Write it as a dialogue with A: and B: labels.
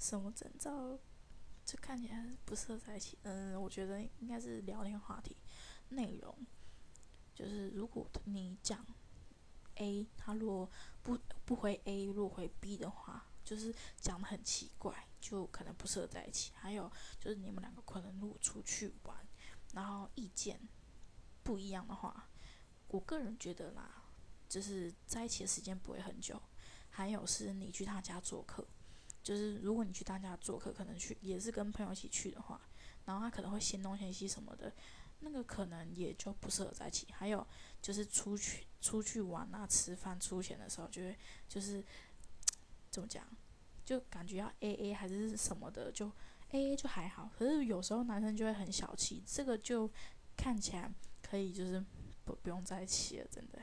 A: 什么征兆，就看起来不适合在一起。嗯，我觉得应该是聊天话题内容，就是如果你讲 A，他如果不不回 A，如果回 B 的话，就是讲的很奇怪，就可能不适合在一起。还有就是你们两个可能如果出去玩，然后意见不一样的话，我个人觉得啦，就是在一起的时间不会很久。还有是你去他家做客，就是如果你去他家做客，可能去也是跟朋友一起去的话，然后他可能会嫌东嫌西什么的，那个可能也就不适合在一起。还有就是出去出去玩啊，吃饭出钱的时候，就会就是怎么讲，就感觉要 A A 还是什么的，就 A A 就还好。可是有时候男生就会很小气，这个就看起来可以就是不不用在一起了，真的。